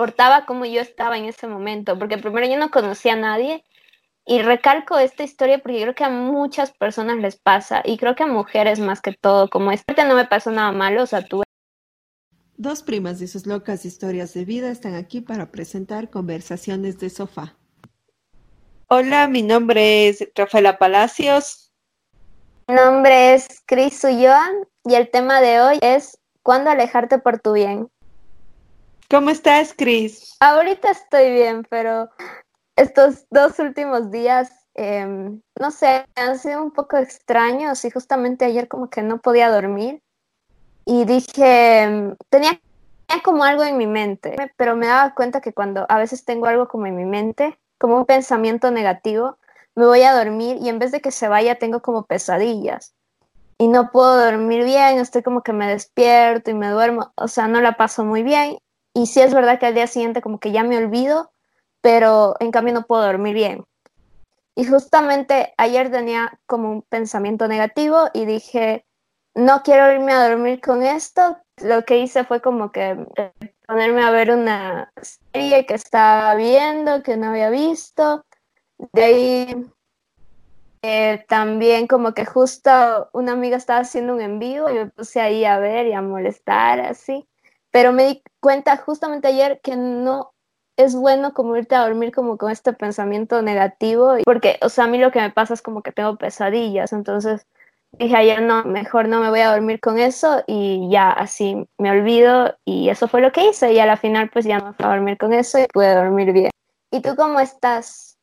importaba cómo yo estaba en ese momento, porque primero yo no conocía a nadie y recalco esta historia porque creo que a muchas personas les pasa y creo que a mujeres más que todo, como esta no me pasó nada malo, o sea, tuve Dos primas de sus locas historias de vida están aquí para presentar conversaciones de sofá. Hola, mi nombre es Rafaela Palacios. Mi nombre es Cris Ulloa y el tema de hoy es ¿Cuándo alejarte por tu bien? ¿Cómo estás, Cris? Ahorita estoy bien, pero estos dos últimos días, em, no sé, han sido un poco extraños y justamente ayer como que no podía dormir y dije, tenía, como algo en mi mente, pero me daba cuenta que cuando a veces tengo algo como en mi mente, como un pensamiento negativo, me voy a dormir y en vez de que se vaya tengo como pesadillas y no puedo dormir bien, estoy como que me despierto y me duermo, o sea, no la paso muy bien y sí es verdad que al día siguiente como que ya me olvido, pero en cambio no puedo dormir bien. Y justamente ayer tenía como un pensamiento negativo y dije, no quiero irme a dormir con esto. Lo que hice fue como que ponerme a ver una serie que estaba viendo, que no había visto. De ahí eh, también como que justo una amiga estaba haciendo un envío y me puse ahí a ver y a molestar así. Pero me di cuenta justamente ayer que no es bueno como irte a dormir como con este pensamiento negativo, porque, o sea, a mí lo que me pasa es como que tengo pesadillas, entonces dije ayer no, mejor no me voy a dormir con eso y ya así me olvido y eso fue lo que hice y a la final pues ya me fui a dormir con eso y pude dormir bien. ¿Y tú cómo estás?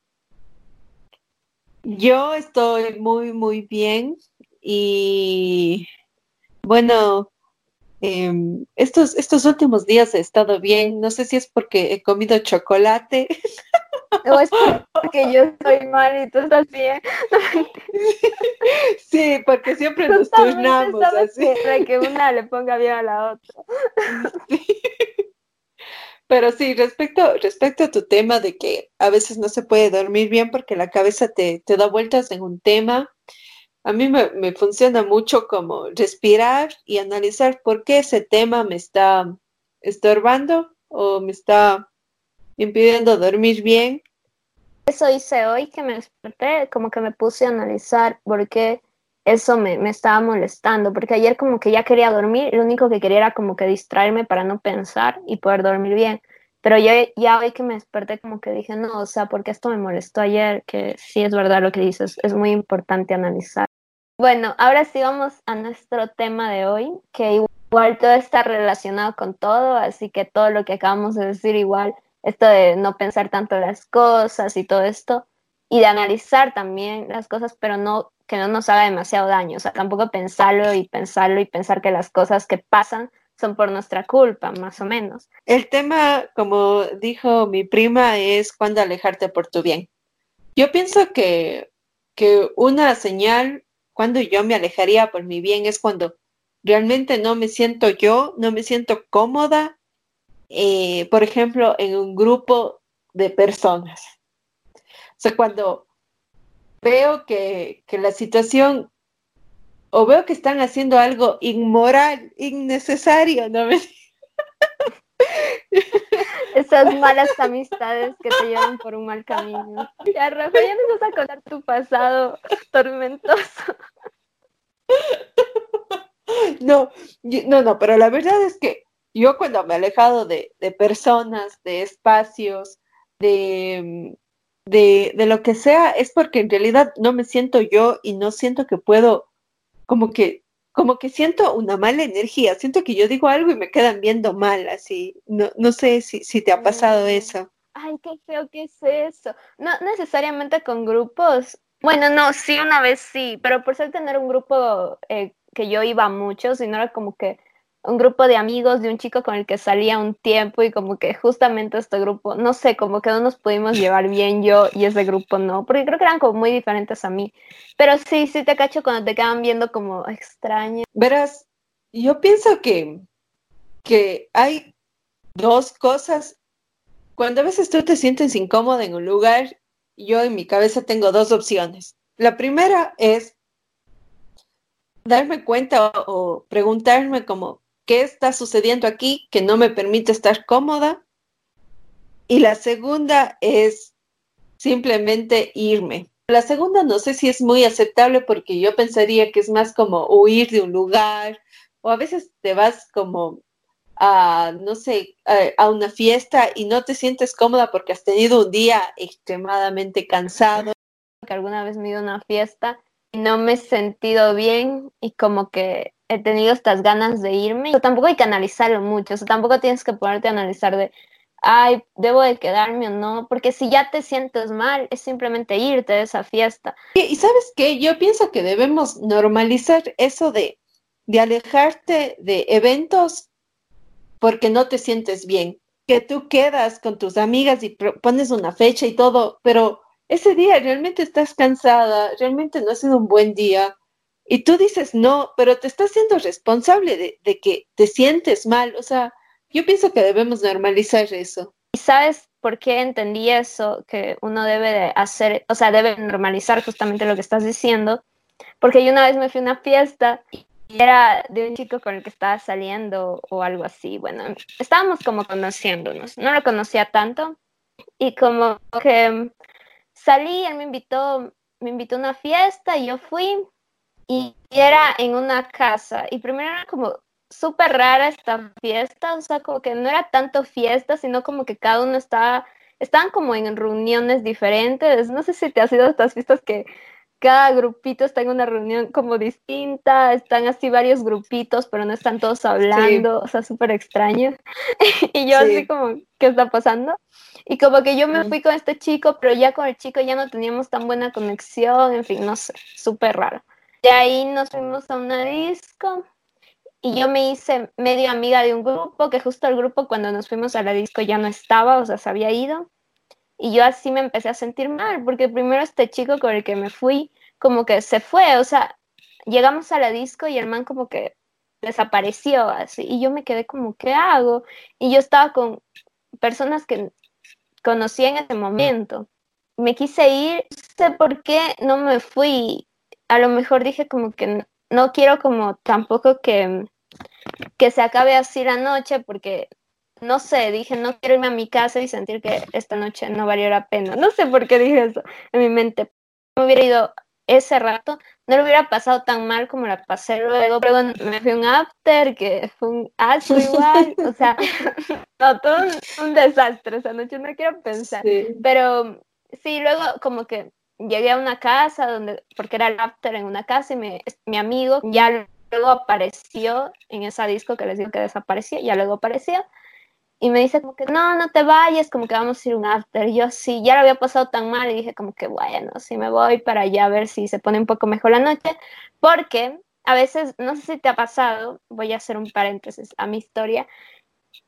Yo estoy muy, muy bien y bueno, em, estos, estos últimos días he estado bien. No sé si es porque he comido chocolate. O es porque yo estoy mal y tú estás bien. sí, porque siempre nos turnamos así. Para que una le ponga bien a la otra. Pero sí, respecto, respecto a tu tema de que a veces no se puede dormir bien porque la cabeza te, te da vueltas en un tema, a mí me, me, funciona mucho como respirar y analizar por qué ese tema me está estorbando o me está impidiendo dormir bien. Eso hice hoy que me desperté, como que me puse a analizar por qué eso me, me, estaba molestando, porque ayer como que ya quería dormir, lo único que quería era como que distraerme para no pensar y poder dormir bien. Pero yo ya hoy que me desperté como que dije, no, o sea, porque esto me molestó ayer, que sí es verdad lo que dices, es muy importante analizar. Bueno, ahora sí vamos a nuestro tema de hoy, que igual todo está relacionado con todo, así que todo lo que acabamos de decir igual esto de no pensar tanto las cosas y todo esto, y de analizar también las cosas, pero no que no nos haga demasiado daño, o sea, tampoco pensarlo y pensarlo y pensar que las cosas que pasan son por nuestra culpa, más o menos. El tema, como dijo mi prima, es cuando alejarte por tu bien. Yo pienso que, que una señal cuando yo me alejaría por mi bien es cuando realmente no me siento yo, no me siento cómoda eh, por ejemplo, en un grupo de personas. O sea, cuando veo que, que la situación o veo que están haciendo algo inmoral, innecesario, ¿no? Esas malas amistades que te llevan por un mal camino. Ya, Rafa, ya nos vas a contar tu pasado tormentoso. No, no, no, pero la verdad es que yo cuando me he alejado de, personas, de espacios, de, de, de, lo que sea, es porque en realidad no me siento yo y no siento que puedo, como que, como que siento una mala energía, siento que yo digo algo y me quedan viendo mal, así, no, no sé si, si te ha pasado mm. eso. Ay, qué feo que es eso. No necesariamente con grupos. Bueno, no, sí, una vez sí, pero por ser tener un grupo eh, que yo iba mucho, sino era como que un grupo de amigos de un chico con el que salía un tiempo y como que justamente este grupo, no sé, como que no nos pudimos llevar bien yo y ese grupo no, porque creo que eran como muy diferentes a mí. Pero sí, sí te cacho cuando te quedan viendo como extraño. Verás, yo pienso que, que hay dos cosas. Cuando a veces tú te sientes incómoda en un lugar, yo en mi cabeza tengo dos opciones. La primera es darme cuenta o preguntarme como, ¿qué está sucediendo aquí que no me permite estar cómoda? Y la segunda es simplemente irme. La segunda no sé si es muy aceptable porque yo pensaría que es más como huir de un lugar o a veces te vas como a, no sé, a, una fiesta y no te sientes cómoda porque has tenido un día extremadamente cansado. Que alguna vez me a una fiesta no me he sentido bien y como que he tenido estas ganas de irme. Pero tampoco hay que analizarlo mucho, tampoco tienes que ponerte a analizar de ay, debo de quedarme o no, porque si ya te sientes mal, es simplemente irte de esa fiesta. Y, sabes qué, yo pienso que debemos normalizar eso de, de alejarte de eventos porque no te sientes bien, que tú quedas con tus amigas y pones una fecha y todo, pero ese día realmente estás cansada, realmente no ha sido un buen día. Y tú dices no, pero te estás siendo responsable de, que te sientes mal. O sea, yo pienso que debemos normalizar eso. ¿Y sabes por qué entendí eso? Que uno debe de hacer, o sea, debe normalizar justamente lo que estás diciendo. Porque yo una vez me fui a una fiesta y era de un chico con el que estaba saliendo o algo así. Bueno, estábamos como conociéndonos. No lo conocía tanto. Y como que salí, él me invitó, me invitó a una fiesta y yo fui y era en una casa. Y primero era como súper rara esta fiesta, o sea, como que no era tanto fiesta, sino como que cada uno estaba, estaban como en reuniones diferentes. No sé si te has ido a estas fiestas que cada grupito está en una reunión como distinta, están así varios grupitos, pero no están todos hablando, o sea, súper extraño. y yo así como, ¿qué está pasando? Y como que yo me fui con este chico, pero ya con el chico ya no teníamos tan buena conexión, en fin, no sé, súper raro. De ahí nos fuimos a una disco y yo me hice medio amiga de un grupo, que justo el grupo cuando nos fuimos a la disco ya no estaba, o sea, se había ido. Y yo así me empecé a sentir mal, porque primero este chico con el que me fui, como que se fue, o sea, llegamos a la disco y el man como que desapareció así, y yo me quedé como, ¿qué hago? Y yo estaba con personas que conocí en ese momento. Me quise ir, no sé por qué no me fui. A lo mejor dije como que no quiero como tampoco que, que se acabe así la noche porque no sé, dije, no quiero irme a mi casa y sentir que esta noche no valió la pena. No sé por qué dije eso en mi mente. Me hubiera ido ese rato, no lo hubiera pasado tan mal como la pasé luego. Luego me fui un after, que fue un asco igual. o sea, no, todo un, desastre esa noche, no quiero pensar. Pero sí, luego como que llegué a una casa donde, porque era el after en una casa y mi amigo ya luego apareció en esa disco que les digo que desapareció, ya luego apareció. Y me dice como que no, no te vayas, como que vamos a ir un after. Yo sí, ya lo había pasado tan mal y dije como que bueno, sí me voy para allá a ver si se pone un poco mejor la noche. Porque a veces, no sé si te ha pasado, voy a hacer un paréntesis a mi historia,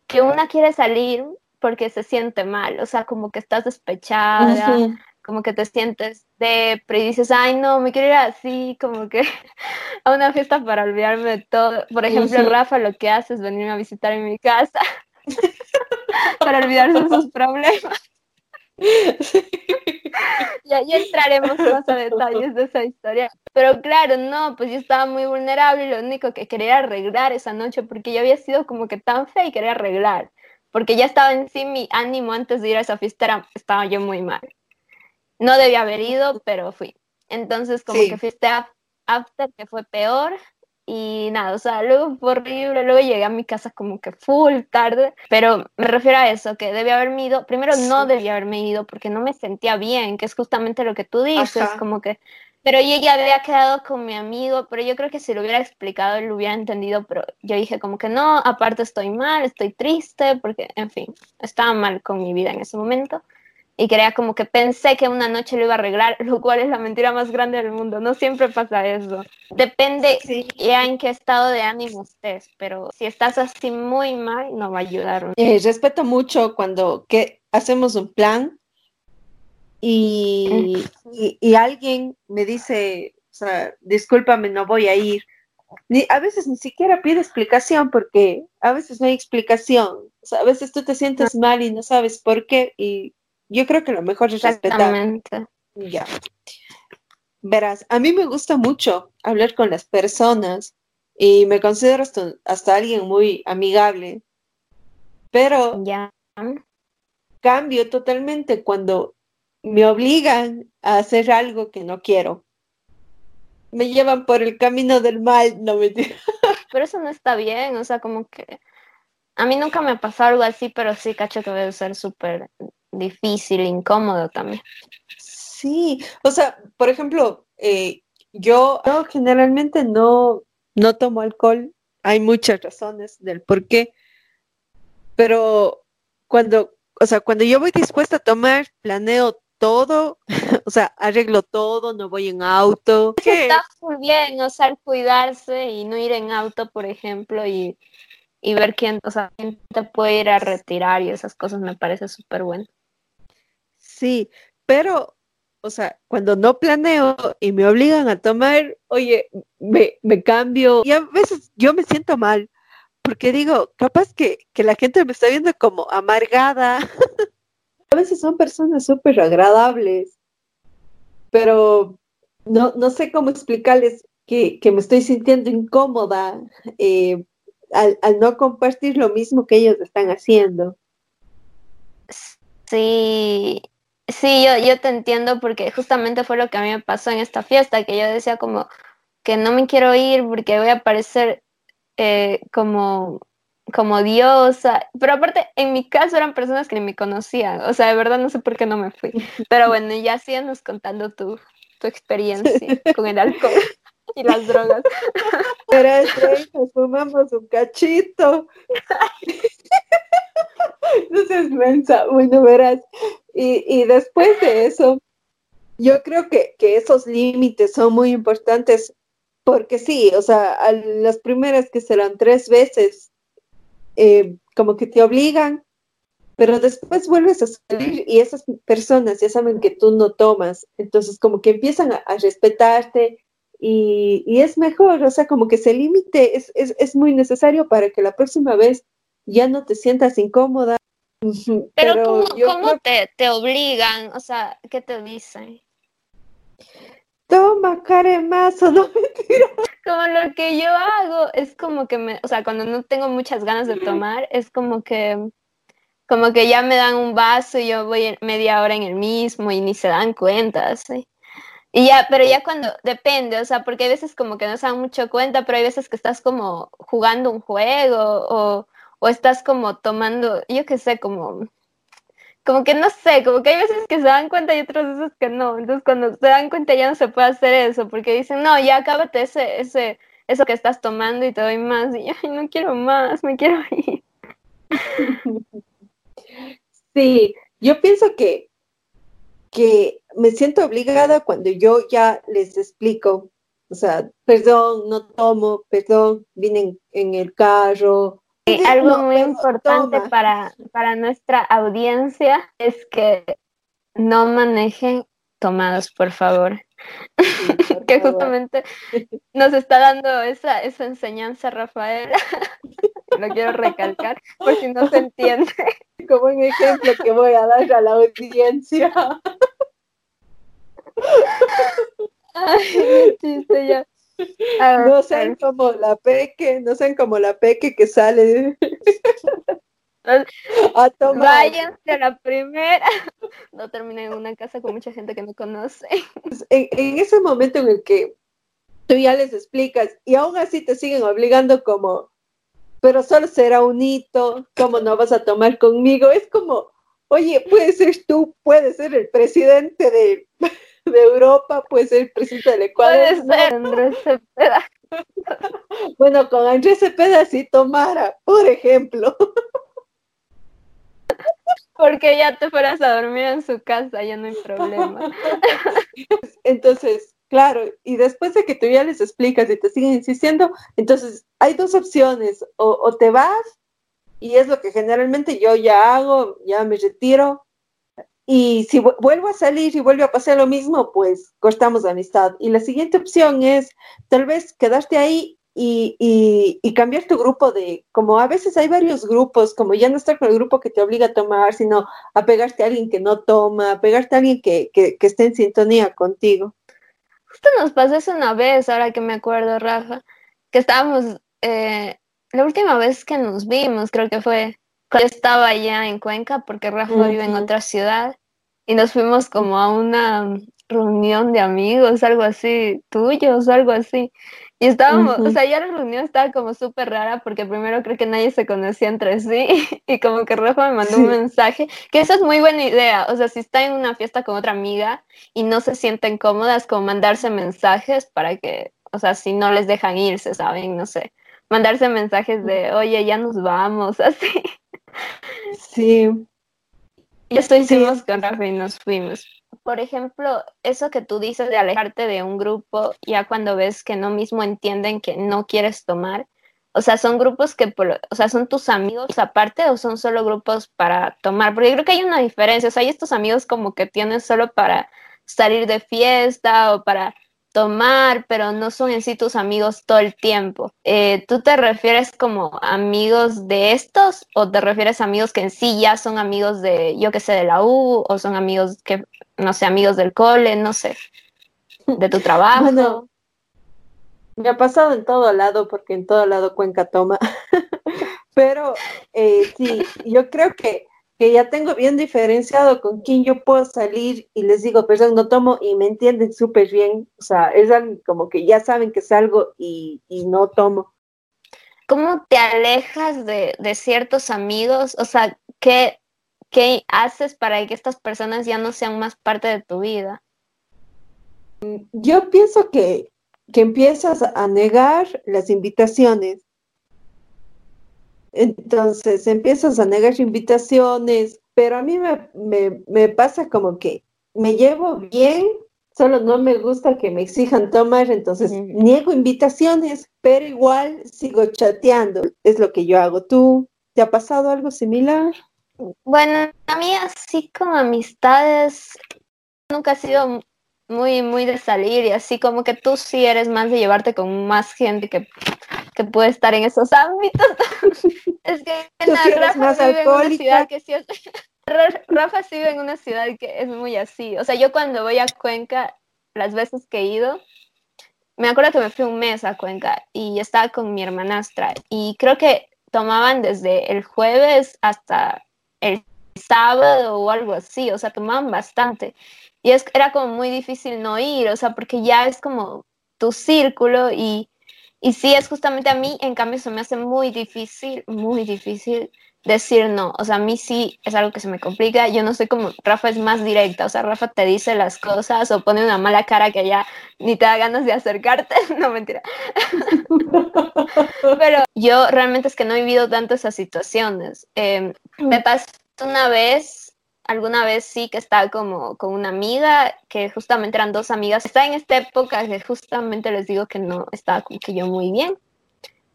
que una quiere salir porque se siente mal, o sea, como que estás despechada, como que te sientes de, y dices, ay, no, me quiero ir así, como que a una fiesta para olvidarme de todo. Por ejemplo, Rafa lo que hace es venirme a visitar en mi casa para olvidarse de sus problemas. ya, ya entraremos más a detalles de esa historia. Pero claro, no, pues yo estaba muy vulnerable y lo único que quería arreglar esa noche porque yo había sido como que tan fea y quería arreglar. Porque ya estaba en sí mi ánimo antes de ir a esa fiesta, estaba yo muy mal. No debía haber ido, pero fui. Entonces, como que fuiste after, que fue peor. Y nada, o sea, luego fue horrible. Luego llegué a mi casa como que full tarde. Pero me refiero a eso, que debía haberme ido. Primero, no debía haberme ido porque no me sentía bien, que es justamente lo que tú dices, como que. Pero yo ya había quedado con mi amigo, pero yo creo que si lo hubiera explicado, él lo hubiera entendido, pero yo dije como que no, aparte estoy mal, estoy triste, porque, en fin, estaba mal con mi vida en ese momento y creía como que pensé que una noche lo iba a arreglar, lo cual es la mentira más grande del mundo. No siempre pasa eso. Depende ya en qué estado de ánimo estés, pero si estás así muy mal, no va a ayudar. Eh, respeto mucho cuando que hacemos un plan y, y, alguien me dice, o sea, discúlpame, no voy a ir. Ni, a veces ni siquiera pide explicación porque a veces no hay explicación. O sea, a veces tú te sientes mal y no sabes por qué y yo creo que lo mejor es respetar. Ya. Verás, a mí me gusta mucho hablar con las personas y me considero hasta, alguien muy amigable, pero ya. cambio totalmente cuando me obligan a hacer algo que no quiero. Me llevan por el camino del mal, no me Pero eso no está bien, o sea, como que a mí nunca me ha pasado algo así, pero sí cacho que debe ser súper difícil, incómodo también. Sí, o sea, por ejemplo, eh, yo, generalmente no, no tomo alcohol. Hay muchas razones del por qué. Pero cuando, o sea, cuando yo voy dispuesta a tomar, planeo todo, o sea, arreglo todo, no voy en auto. Está muy bien, o sea, cuidarse y no ir en auto, por ejemplo, y, y ver quién, o sea, quién te puede ir a retirar y esas cosas me parece súper bueno. Sí, pero o sea, cuando no planeo y me obligan a tomar, oye, me, me cambio y a veces yo me siento mal porque digo, capaz que, que la gente me está viendo como amargada. a veces son personas súper agradables, pero no, no sé cómo explicarles que, que me estoy sintiendo incómoda eh, al, al no compartir lo mismo que ellos están haciendo. Sí, Sí, yo, yo te entiendo porque justamente fue lo que a mí me pasó en esta fiesta, que yo decía como que no me quiero ir porque voy a parecer eh, como, como diosa, pero aparte en mi caso eran personas que ni me conocían, o sea, de verdad no sé por qué no me fui, pero bueno, ya síganos contando tu, tu experiencia con el alcohol y las drogas. Pero nos fumamos un cachito. No seas mensa, bueno, verás. Y, después de eso, yo creo que, que esos límites son muy importantes porque sí, o sea, a las primeras que serán tres veces, eh, como que te obligan, pero después vuelves a salir y esas personas ya saben que tú no tomas, entonces como que empiezan a, respetarte y, y, es mejor, o sea, como que ese límite es, es, es muy necesario para que la próxima vez ya no te sientas incómoda. Pero, ¿cómo, ¿cómo te, te, obligan? O sea, ¿qué te dicen? Toma, caremazo, no mentira. Como lo que yo hago es como que me, o sea, cuando no tengo muchas ganas de tomar, es como que como que ya me dan un vaso y yo voy media hora en el mismo y ni se dan cuenta, ¿sí? Y ya, pero ya cuando, depende, o sea, porque hay veces como que no se dan mucho cuenta, pero hay veces que estás como jugando un juego o, o estás como tomando, yo qué sé, como, como que no sé, como que hay veces que se dan cuenta y otras veces que no. Entonces cuando se dan cuenta ya no se puede hacer eso, porque dicen, no, ya cábate ese, ese, eso que estás tomando y te doy más. Y ay, no quiero más, me quiero ir. Sí, yo pienso que, que me siento obligada cuando yo ya les explico, o sea, perdón, no tomo, perdón, vine en el carro, algo muy importante para, para nuestra audiencia es que no manejen tomados, por favor. que justamente nos está dando esa, esa enseñanza, Rafael. Lo quiero recalcar por si no se entiende. Como un ejemplo que voy a dar a la audiencia. Ay, chiste ya. No sean como la peque, no sean como la peque que sale a tomar. Váyanse a la primera. No terminen en una casa con mucha gente que no conoce. En, ese momento en el que tú ya les explicas y aún así te siguen obligando como, pero solo será un hito, ¿cómo no vas a tomar conmigo? Es como, oye, puedes ser tú, puedes ser el presidente de de Europa, puede ser el presidente del Ecuador. Puede ser Andrés Cepeda. bueno, con Andrés Cepeda sí tomara, por ejemplo. Porque ya te fueras a dormir en su casa, ya no hay problema. Entonces, claro, y después de que tú ya les explicas y te siguen insistiendo, entonces hay dos opciones, o, o te vas, y es lo que generalmente yo ya hago, ya me retiro, y si vuelvo a salir y vuelve a pasar lo mismo, pues cortamos la amistad. Y la siguiente opción es tal vez quedarte ahí y, y, cambiar tu grupo de, como a veces hay varios grupos, como ya no estar con el grupo que te obliga a tomar, sino a pegarte a alguien que no toma, a pegarte a alguien que, que, que esté en sintonía contigo. Justo nos pasó eso una vez, ahora que me acuerdo, Rafa, que estábamos, eh, la última vez que nos vimos, creo que fue cuando estaba allá en Cuenca, porque Rafa vive en otra ciudad, y nos fuimos como a una reunión de amigos, algo así, tuyos, algo así. Y estábamos, o sea, ya la reunión estaba como súper rara porque primero creo que nadie se conocía entre sí y como que Rafa me mandó un mensaje, que esa es muy buena idea, o sea, si está en una fiesta con otra amiga y no se sienten cómodas, como mandarse mensajes para que, o sea, si no les dejan irse, ¿saben? No sé, mandarse mensajes de, oye, ya nos vamos, así. Sí. Esto hicimos con Rafa y nos fuimos. Por ejemplo, eso que tú dices de alejarte de un grupo, ya cuando ves que no mismo entienden que no quieres tomar, o sea, son grupos que, o sea, son tus amigos aparte o son solo grupos para tomar, porque creo que hay una diferencia, o sea, hay estos amigos como que tienes solo para salir de fiesta o para tomar, pero no son en sí tus amigos todo el tiempo. Eh, ¿Tú te refieres como amigos de estos o te refieres a amigos que en sí ya son amigos de, yo que sé, de la U o son amigos que, no sé, amigos del cole, no sé, de tu trabajo? Bueno, me ha pasado en todo lado porque en todo lado Cuenca toma, pero eh, sí, yo creo que que ya tengo bien diferenciado con quién yo puedo salir y les digo, perdón, no tomo y me entienden súper bien. O sea, es como que ya saben que salgo y, y no tomo. ¿Cómo te alejas de, de ciertos amigos? O sea, ¿qué, ¿qué haces para que estas personas ya no sean más parte de tu vida? Yo pienso que, que empiezas a negar las invitaciones entonces empiezas a negar invitaciones, pero a mí me, pasa como que me llevo bien, solo no me gusta que me exijan tomar, entonces niego invitaciones, pero igual sigo chateando. Es lo que yo hago. ¿Tú te ha pasado algo similar? Bueno, a mí así como amistades nunca ha sido muy, muy de salir y así como que tú sí eres más de llevarte con más gente que, que puede estar en esos ámbitos. es que Rafa vive en una ciudad que sí es... Rafa sí vive en una ciudad que es muy así. O sea, yo cuando voy a Cuenca, las veces que he ido, me acuerdo que me fui un mes a Cuenca y estaba con mi hermanastra y creo que tomaban desde el jueves hasta el sábado o algo así, o sea, tomaban bastante. Y es, era como muy difícil no ir, o sea, porque ya es como tu círculo y, y sí, es justamente a mí, en cambio, se me hace muy difícil, muy difícil decir no. O sea, a mí sí es algo que se me complica. Yo no sé cómo Rafa es más directa. O sea, Rafa te dice las cosas o pone una mala cara que ya ni te da ganas de acercarte. no, mentira. Pero yo realmente es que no he vivido tanto esas situaciones. Em, me pasó una vez alguna vez sí que estaba como con una amiga, que justamente eran dos amigas. Está en esta época que justamente les digo que no estaba como que yo muy bien.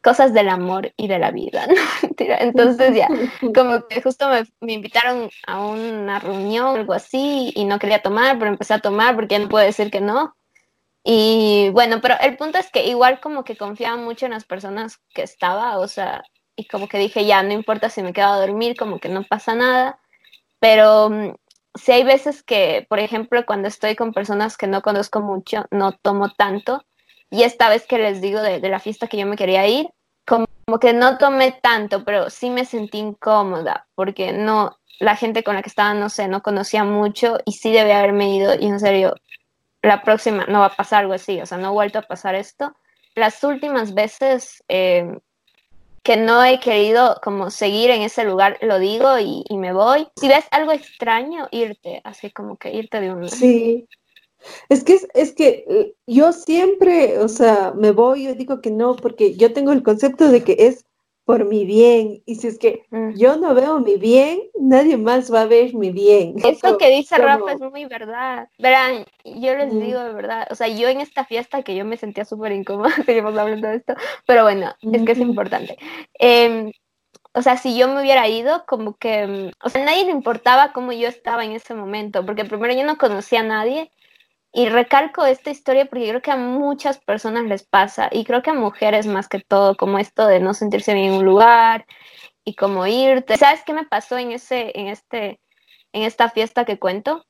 Cosas del amor y de la vida, ¿no? Entonces ya, como que justo me, me, invitaron a una reunión, algo así, y no quería tomar, pero empecé a tomar porque ya no puedo decir que no. Y bueno, pero el punto es que igual como que confiaba mucho en las personas que estaba, o sea, y como que dije, ya, no importa si me quedo a dormir, como que no pasa nada pero mm, si hay veces que, por ejemplo, cuando estoy con personas que no conozco mucho, no tomo tanto. Y esta vez que les digo de, la fiesta que yo me quería ir, como, que no tomé tanto, pero sí me sentí incómoda, porque no, la gente con la que estaba, no sé, no conocía mucho y sí debe haberme ido. Y en serio, la próxima no va a pasar algo así, o sea, no ha vuelto a pasar esto. Las últimas veces eh, que no he querido como seguir en ese lugar, lo digo y, me voy. Si ves algo extraño, irte, así como que irte de un... Sí, es que, es que eh, yo siempre, o sea, me voy, yo digo que no, porque yo tengo el concepto de que es por mi bien. Y si es que mm. yo no veo mi bien, nadie más va a ver mi bien. Eso que dice Rafa es muy verdad. Verán, yo les digo de verdad, o sea, yo en esta fiesta que yo me sentía súper incómoda, seguimos hablando de esto, pero bueno, es que es importante. Em, o sea, si yo me hubiera ido, como que, o sea, a nadie le importaba cómo yo estaba en ese momento, porque primero yo no conocía a nadie y recalco esta historia porque creo que a muchas personas les pasa, y creo que a mujeres más que todo, como esto de no sentirse bien en un lugar y como irte. ¿Sabes qué me pasó en ese, en este, en esta fiesta que cuento?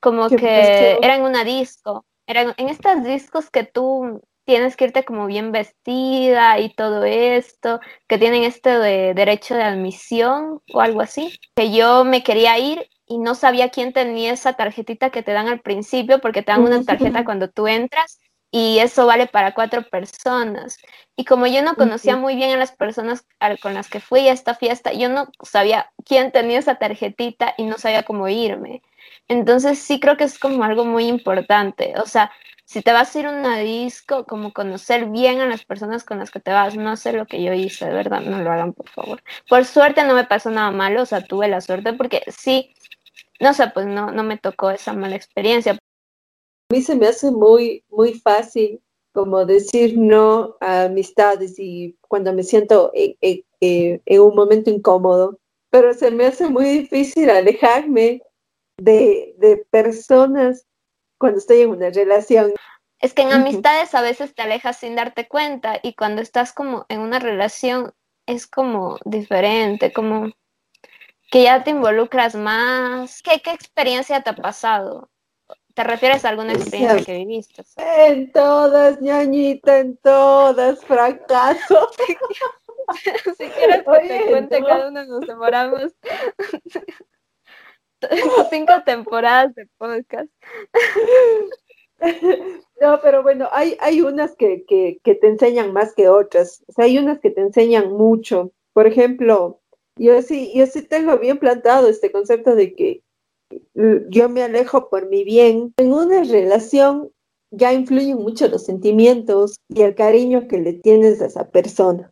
Como que era en una disco, eran en estas discos que tú tienes que irte como bien vestida y todo esto, que tienen este de derecho de admisión o algo así, que yo me quería ir y no sabía quién tenía esa tarjetita que te dan al principio, porque te dan una tarjeta cuando tú entras y eso vale para cuatro personas. Y como yo no conocía muy bien a las personas con las que fui a esta fiesta, yo no sabía quién tenía esa tarjetita y no sabía cómo irme. Entonces sí creo que es como algo muy importante. O sea, si te vas a ir a una disco, como conocer bien a las personas con las que te vas, no sé lo que yo hice, de verdad, no lo hagan, por favor. Por suerte no me pasó nada malo, o sea, tuve la suerte porque sí, no sé, pues no, no me tocó esa mala experiencia. A mí se me hace muy, muy fácil como decir no a amistades y cuando me siento en, en un momento incómodo, pero se me hace muy difícil alejarme de, de personas cuando estoy en una relación. Es que en amistades a veces te alejas sin darte cuenta y cuando estás como en una relación es como diferente, como que ya te involucras más. ¿Qué, qué experiencia te ha pasado? ¿Te refieres a alguna experiencia que viviste? En todas, ñañita, en todas, fracaso. si quieres que te cuente, cada uno nos demoramos cinco temporadas de podcast. No, pero bueno, hay, hay unas que, que, que, te enseñan más que otras. O sea, hay unas que te enseñan mucho. Por ejemplo, yo sí, yo sí tengo bien plantado este concepto de que yo me alejo por mi bien. En una relación ya influyen mucho los sentimientos y el cariño que le tienes a esa persona.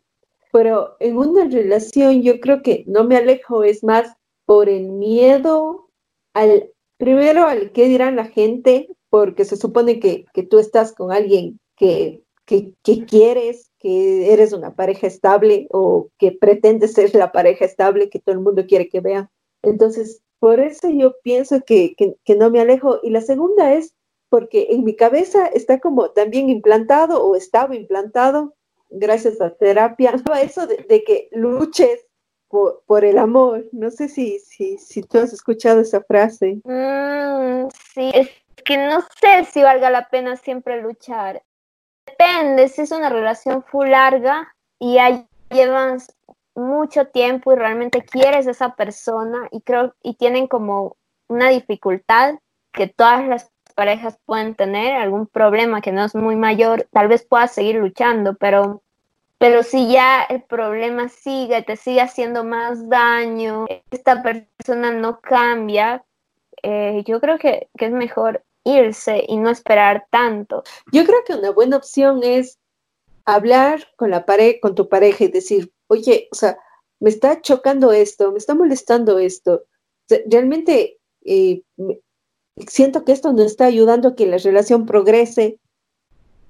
Pero en una relación yo creo que no me alejo, es más por el miedo al, primero al qué dirán la gente, porque se supone que, tú estás con alguien que, que, quieres, que eres una pareja estable o que pretendes ser la pareja estable que todo el mundo quiere que vea. Entonces, por eso yo pienso que, que, no me alejo. Y la segunda es porque en mi cabeza está como también implantado o estaba implantado, gracias a terapia, eso de, que luches por, el amor. No sé si, si, si tú has escuchado esa frase. Mm, sí, es que no sé si valga la pena siempre luchar. Depende, si es una relación full larga y ya llevas mucho tiempo y realmente quieres a esa persona y creo y tienen como una dificultad que todas las parejas pueden tener, algún problema que no es muy mayor, tal vez puedas seguir luchando, pero pero si ya el problema sigue, te sigue haciendo más daño, esta persona no cambia, eh, yo creo que, es mejor irse y no esperar tanto. Yo creo que una buena opción es hablar con la pareja, con tu pareja y decir, oye, o sea, me está chocando esto, me está molestando esto. realmente eh, siento que esto no está ayudando a que la relación progrese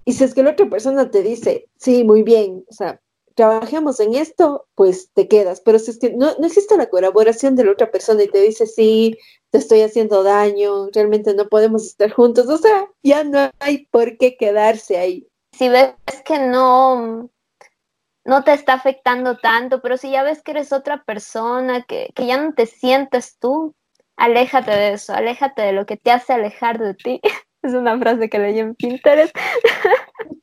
y si es que la otra persona te dice, sí, muy bien, o sea, trabajemos en esto, pues te quedas. Pero si es que no, no existe la colaboración de la otra persona y te dice, sí, te estoy haciendo daño, realmente no podemos estar juntos, o sea, ya no hay por qué quedarse ahí. Si ves que no, no te está afectando tanto, pero si ya ves que eres otra persona, que, que ya no te sientes tú, aléjate de eso, aléjate de lo que te hace alejar de ti. Es una frase que leí en Pinterest.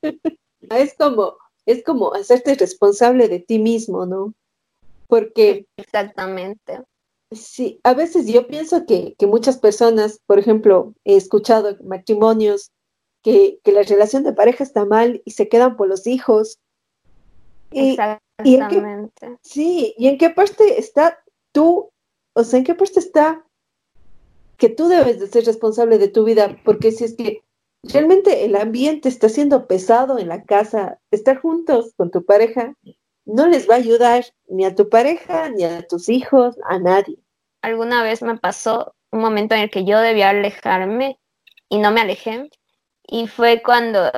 es como, es como hacerte responsable de ti mismo, ¿no? Porque... Exactamente. Sí, a veces yo pienso que, muchas personas, por ejemplo, he escuchado matrimonios que, la relación de pareja está mal y se quedan por los hijos. Exactamente. sí, ¿y en qué parte está tú? O sea, ¿en qué parte está que tú debes de ser responsable de tu vida, porque si es que realmente el ambiente está siendo pesado en la casa, estar juntos con tu pareja no les va a ayudar ni a tu pareja, ni a tus hijos, a nadie. Alguna vez me pasó un momento en el que yo debía alejarme y no me alejé, y fue cuando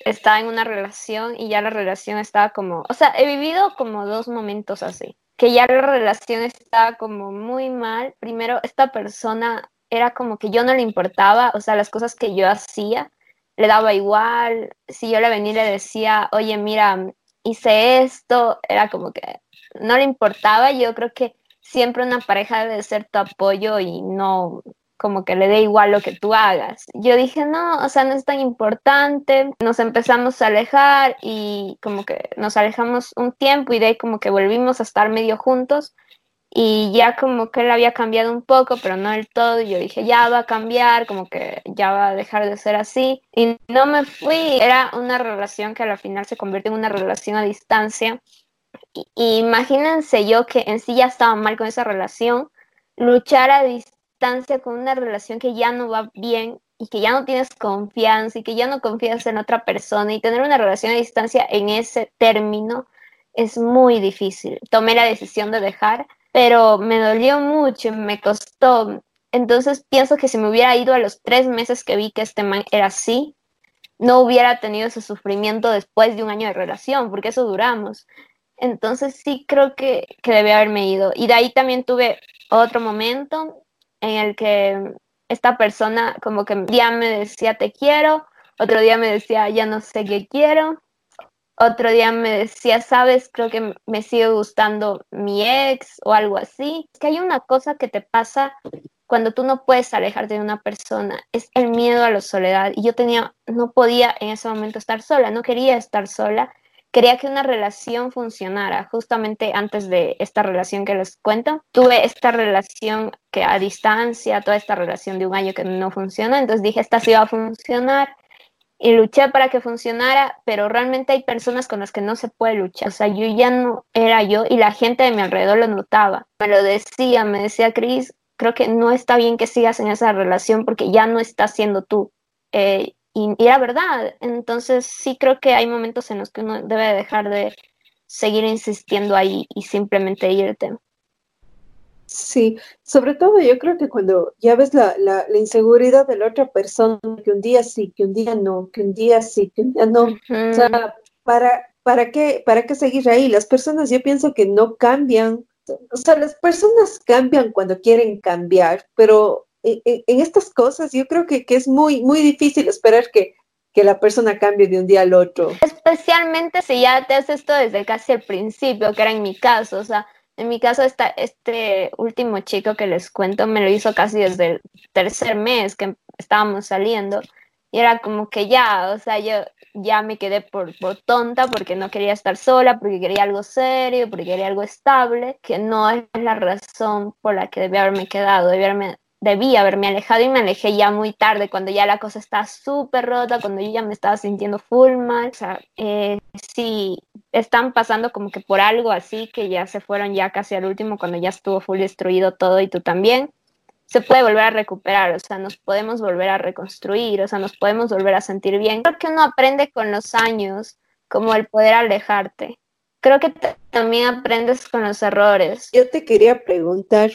estaba en una relación y ya la relación estaba como, o sea, he vivido como dos momentos así, que ya la relación estaba como muy mal. Primero, esta persona era como que yo no le importaba, o sea, las cosas que yo hacía, le daba igual. Si yo le venía y le decía, oye, mira, hice esto, era como que no le importaba. Yo creo que siempre una pareja debe ser tu apoyo y no, como que le dé igual lo que tú hagas. Yo dije, no, o sea, no es tan importante. Nos empezamos a alejar y como que nos alejamos un tiempo y de ahí como que volvimos a estar medio juntos y ya como que él había cambiado un poco, pero no del todo. Y yo dije, ya va a cambiar, como que ya va a dejar de ser así. Y no me fui. Era una relación que al final se convirtió en una relación a distancia. Y, imagínense yo que en sí ya estaba mal con esa relación, luchar a distancia con una relación que ya no va bien y que ya no tienes confianza y que ya no confías en otra persona y tener una relación a distancia en ese término es muy difícil. Tomé la decisión de dejar, pero me dolió mucho, me costó. Entonces pienso que si me hubiera ido a los tres meses que vi que este man era así, no hubiera tenido ese sufrimiento después de un año de relación, porque eso duramos. Entonces sí creo que, que debía haberme ido. Y de ahí también tuve otro momento en el que esta persona como que un día me decía te quiero, otro día me decía ya no sé qué quiero, otro día me decía, sabes, creo que me sigue gustando mi ex o algo así. Es que hay una cosa que te pasa cuando tú no puedes alejarte de una persona, es el miedo a la soledad. Y yo tenía, no podía en ese momento estar sola, no quería estar sola quería que una relación funcionara. Justamente antes de esta relación que les cuento, tuve esta relación que a distancia, toda esta relación de un año que no funciona, entonces dije, esta sí va a funcionar y luché para que funcionara, pero realmente hay personas con las que no se puede luchar. O sea, yo ya no era yo y la gente de mi alrededor lo notaba. Me lo decía, me decía, Cris, creo que no está bien que sigas en esa relación porque ya no estás siendo tú. Eh, y, era verdad. Entonces sí creo que hay momentos en los que uno debe dejar de seguir insistiendo ahí y simplemente irte. Sí, sobre todo yo creo que cuando ya ves la, la, inseguridad de la otra persona, que un día sí, que un día no, que un día sí, que un día no, o sea, ¿para, para, qué, ¿para qué seguir ahí? Las personas yo pienso que no cambian, o sea, las personas cambian cuando quieren cambiar, pero en, estas cosas yo creo que, que, es muy, muy difícil esperar que, que la persona cambie de un día al otro. Especialmente si ya te haces esto desde casi el principio, que era en mi caso, o sea, en mi caso esta, este último chico que les cuento me lo hizo casi desde el tercer mes que estábamos saliendo. Y era como que ya, o sea, yo ya me quedé por, por tonta porque no quería estar sola, porque quería algo serio, porque quería algo estable, que no es la razón por la que debía haberme quedado, debía haberme debí haberme alejado y me alejé ya muy tarde, cuando ya la cosa está súper rota, cuando yo ya me estaba sintiendo full mal. O sea, eh, sí, están pasando como que por algo así, que ya se fueron ya casi al último, cuando ya estuvo full destruido todo y tú también. Se puede volver a recuperar, o sea, nos podemos volver a reconstruir, o sea, nos podemos volver a sentir bien. Creo que uno aprende con los años, como el poder alejarte. Creo que también aprendes con los errores. Yo te quería preguntar,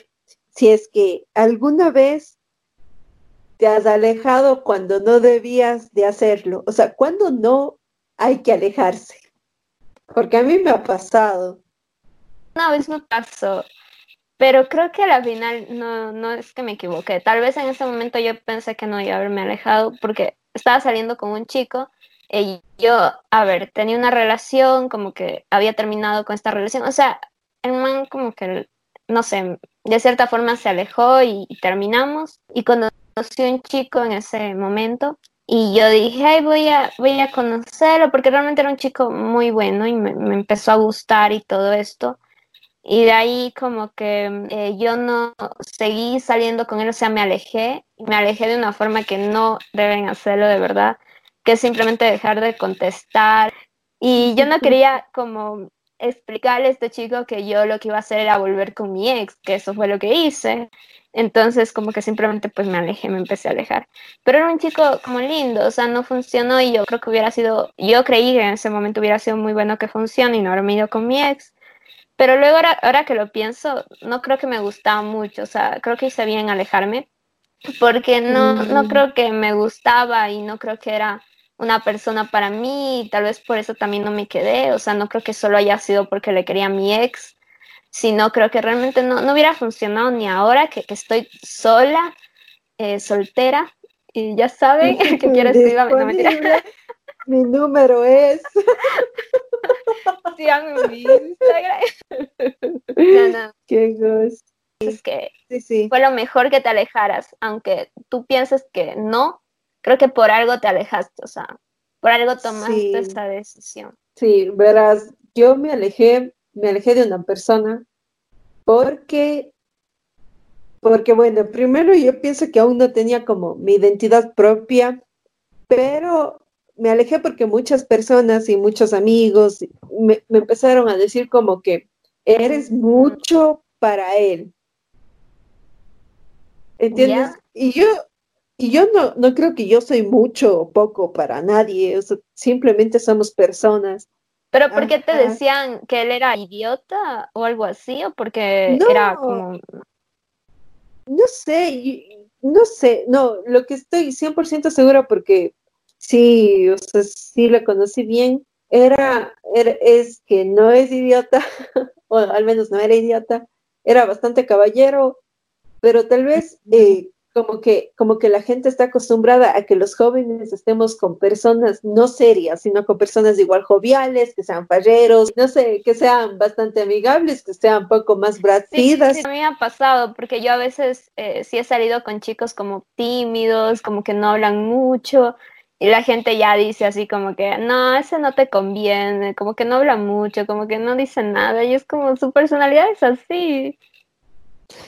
si es que alguna vez te has alejado cuando no debías de hacerlo. O sea, cuando no hay que alejarse. Porque a mí me ha pasado. Una vez me pasó, pero creo que al final no, no es que me equivoqué. Tal vez en ese momento yo pensé que no iba a haberme alejado porque estaba saliendo con un chico y yo, a ver, tenía una relación, como que había terminado con esta relación. O sea, el man como que no sé, de cierta forma se alejó y, terminamos. Y conocí a un chico en ese momento y yo dije, ay, voy a, voy a conocerlo porque realmente era un chico muy bueno y me, empezó a gustar y todo esto. Y de ahí como que eh, yo no seguí saliendo con él, o sea, me alejé, me alejé de una forma que no deben hacerlo de verdad, que es simplemente dejar de contestar. Y yo no quería como explicarle a este chico que yo lo que iba a hacer era volver con mi ex, que eso fue lo que hice. Entonces como que simplemente pues me alejé, me empecé a alejar. Pero era un chico como lindo, o sea, no funcionó y yo creo que hubiera sido, yo creí que en ese momento hubiera sido muy bueno que funcione y no haberme ido con mi ex. Pero luego ahora, ahora que lo pienso, no creo que me gustaba mucho, o sea, creo que hice bien alejarme, porque no, no mm. creo que me gustaba y no creo que era una persona para mí y tal vez por eso también no me quedé, o sea, no creo que solo haya sido porque le quería a mi ex, sino creo que realmente no, no hubiera funcionado ni ahora que, estoy sola, eh, soltera, y ya saben que quiero escribir, no mentira. Mi número es. Síganme en mi Instagram. Qué es que fue lo mejor que te alejaras, aunque tú pienses que no, creo que por algo te alejaste, o sea, por algo tomaste esa decisión. Sí, verás, yo me alejé, me alejé de una persona porque, porque bueno, primero yo pienso que aún no tenía como mi identidad propia, pero me alejé porque muchas personas y muchos amigos me, me empezaron a decir como que eres mucho para él. ¿Entiendes? Y yo, y yo no, no creo que yo soy mucho o poco para nadie, simplemente somos personas. ¿Pero por qué te decían que él era idiota o algo así? ¿O porque era como...? No sé, no sé, no, lo que estoy 100% segura porque sí, o sea, sí lo conocí bien, era, era, es que no es idiota, o al menos no era idiota, era bastante caballero, pero tal vez eh, como, que, como que la gente está acostumbrada a que los jóvenes estemos con personas no serias, sino con personas igual joviales, que sean falleros, no sé, que sean bastante amigables, que sean un poco más bratidas. Sí, a mí me ha pasado, porque yo a veces eh, sí he salido con chicos como tímidos, como que no hablan mucho, y la gente ya dice así como que, no, ese no te conviene, como que no habla mucho, como que no dice nada, y es como su personalidad es así.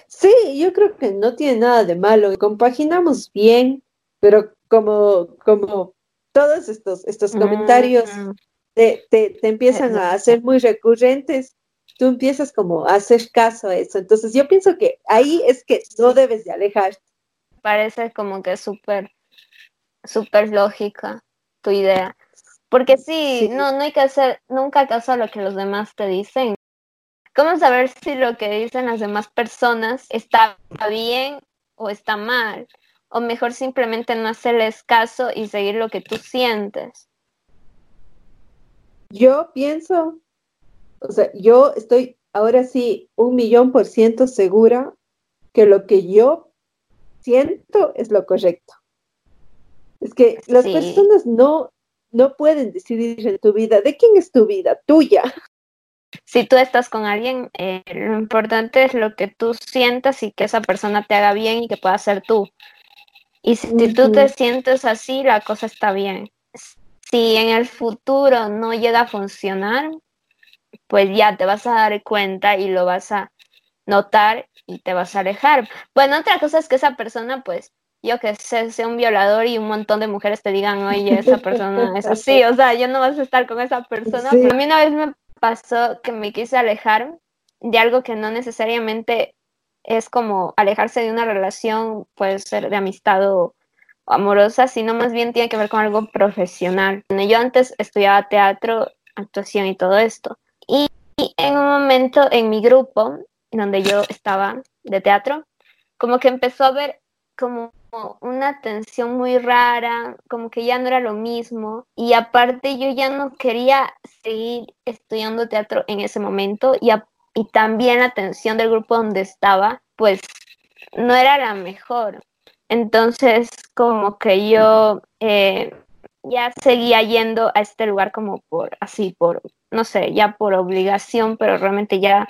Sí, yo creo que no tiene nada de malo, compaginamos bien, pero como, como todos estos, estos comentarios te, te, empiezan a hacer muy recurrentes, tú empiezas como a hacer caso a eso. Entonces yo pienso que ahí es que no debes de alejarte. Parece como que súper súper lógica tu idea. Porque sí, no, no hay que hacer nunca caso a lo que los demás te dicen. ¿Cómo saber si lo que dicen las demás personas está bien o está mal? O mejor simplemente no hacerles caso y seguir lo que tú sientes. Yo pienso, o sea, yo estoy ahora sí un millón por ciento segura que lo que yo siento es lo correcto. Es que las personas no, no pueden decidir en tu vida. ¿De quién es tu vida? Tuya. Si tú estás con alguien, eh, lo importante es lo que tú sientas y que esa persona te haga bien y que pueda ser tú. Y si, tú te sientes así, la cosa está bien. Si en el futuro no llega a funcionar, pues ya te vas a dar cuenta y lo vas a notar y te vas a alejar. Bueno, otra cosa es que esa persona pues yo que sé, sea un violador y un montón de mujeres te digan, oye, esa persona es así, o sea, ya no vas a estar con esa persona. a mí una vez me pasó que me quise alejar de algo que no necesariamente es como alejarse de una relación, puede ser de amistad o amorosa, sino más bien tiene que ver con algo profesional. Yo antes estudiaba teatro, actuación y todo esto. Y, en un momento en mi grupo, donde yo estaba de teatro, como que empezó a ver como una tensión muy rara, como que ya no era lo mismo. Y aparte yo ya no quería seguir estudiando teatro en ese momento y, y también la tensión del grupo donde estaba, pues no era la mejor. Entonces como que yo eh, ya seguía yendo a este lugar como por así, por, no sé, ya por obligación, pero realmente ya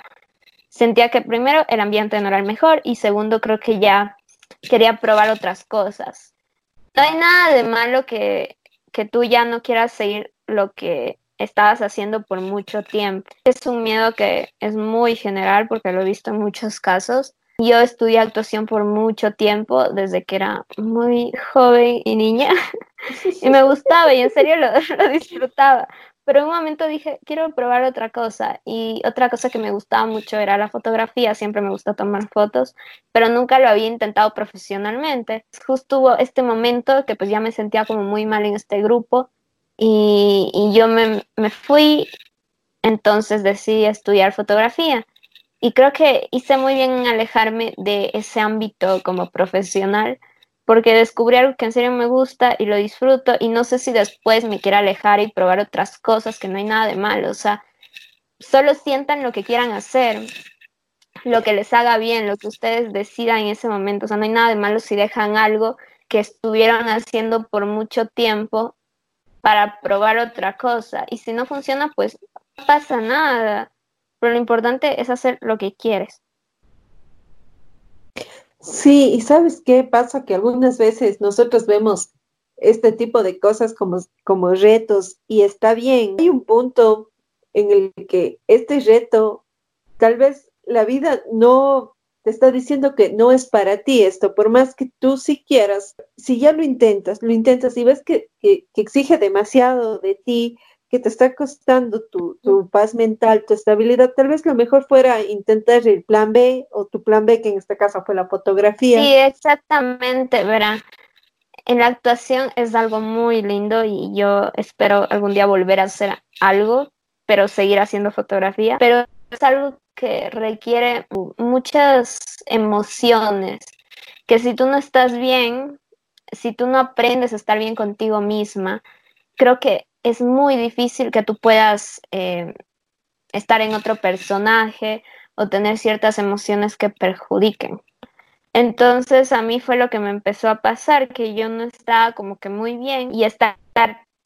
sentía que primero el ambiente no era el mejor y segundo creo que ya quería probar otras cosas. No hay nada de malo que, que tú ya no quieras seguir lo que estabas haciendo por mucho tiempo. Es un miedo que es muy general porque lo he visto en muchos casos. Yo estudié actuación por mucho tiempo, desde que era muy joven y niña, y me gustaba y en serio lo, lo disfrutaba pero en un momento dije, quiero probar otra cosa. Y otra cosa que me gustaba mucho era la fotografía, siempre me gustó tomar fotos, pero nunca lo había intentado profesionalmente. Justo hubo este momento que pues ya me sentía como muy mal en este grupo y, y yo me, me fui, entonces decidí estudiar fotografía. Y creo que hice muy bien en alejarme de ese ámbito como profesional porque descubrí algo que en serio me gusta y lo disfruto y no sé si después me quiera alejar y probar otras cosas que no hay nada de malo, o sea, solo sientan lo que quieran hacer, lo que les haga bien, lo que ustedes decidan en ese momento, o sea, no hay nada de malo si dejan algo que estuvieron haciendo por mucho tiempo para probar otra cosa y si no funciona, pues no pasa nada, pero lo importante es hacer lo que quieres. Sí, y sabes qué pasa que algunas veces nosotros vemos este tipo de cosas como, como retos y está bien. Hay un punto en el que este reto, tal vez la vida no te está diciendo que no es para ti esto, por más que tú sí quieras, si ya lo intentas, lo intentas y ves que, que, exige demasiado de ti, que te está costando tu, tu, paz mental, tu estabilidad, tal vez lo mejor fuera intentar el plan B o tu plan B, que en este caso fue la fotografía. Sí, exactamente, verá. En la actuación es algo muy lindo y yo espero algún día volver a hacer algo, pero seguir haciendo fotografía. Pero es algo que requiere muchas emociones, que si tú no estás bien, si tú no aprendes a estar bien contigo misma, creo que es muy difícil que tú puedas eh, estar en otro personaje o tener ciertas emociones que perjudiquen. Entonces a mí fue lo que me empezó a pasar, que yo no estaba como que muy bien y estar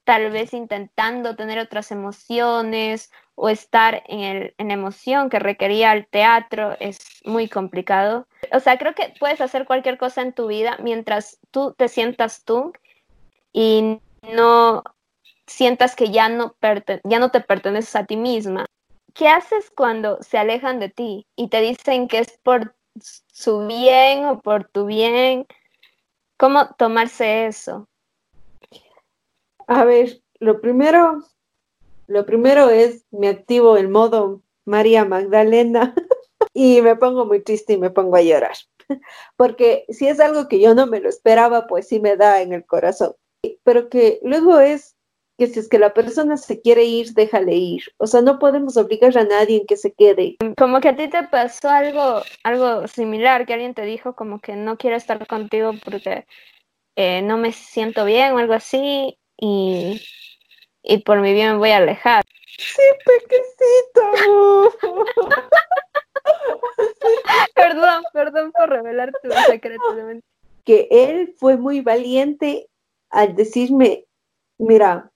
tal vez intentando tener otras emociones o estar en, el, en emoción que requería el teatro es muy complicado. O sea, creo que puedes hacer cualquier cosa en tu vida mientras tú te sientas tú y no sientas que ya no, ya no te perteneces a ti misma. ¿Qué haces cuando se alejan de ti y te dicen que es por su bien o por tu bien? ¿Cómo tomarse eso? A ver, lo primero, lo primero es me activo el modo María Magdalena y me pongo muy triste y me pongo a llorar. Porque si es algo que yo no me lo esperaba, pues sí me da en el corazón. Pero que luego es que si es que la persona se quiere ir, déjale ir. O sea, no podemos obligar a nadie en que se quede. Como que a ti te pasó algo, algo similar, que alguien te dijo como que no quiero estar contigo porque eh, no me siento bien o algo así, y, y por mi bien me voy a alejar. Sí, pequecito. perdón, perdón por revelar tu secreto. Que él fue muy valiente al decirme, mira,